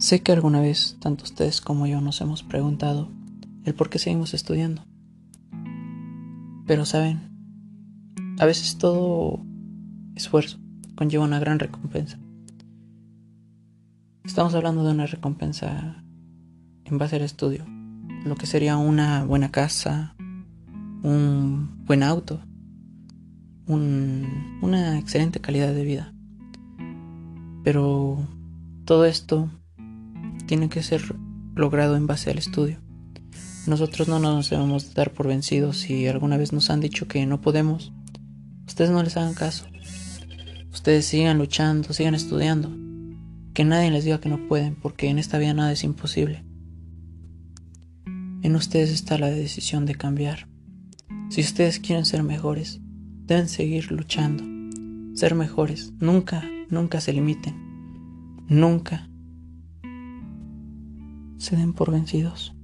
Sé que alguna vez tanto ustedes como yo nos hemos preguntado el por qué seguimos estudiando. Pero saben, a veces todo esfuerzo conlleva una gran recompensa. Estamos hablando de una recompensa en base al estudio, lo que sería una buena casa, un buen auto, una excelente calidad de vida. Pero todo esto tiene que ser logrado en base al estudio. Nosotros no nos debemos dar por vencidos si alguna vez nos han dicho que no podemos. Ustedes no les hagan caso. Ustedes sigan luchando, sigan estudiando. Que nadie les diga que no pueden, porque en esta vida nada es imposible. En ustedes está la decisión de cambiar. Si ustedes quieren ser mejores, deben seguir luchando. Ser mejores. Nunca, nunca se limiten. Nunca se den por vencidos.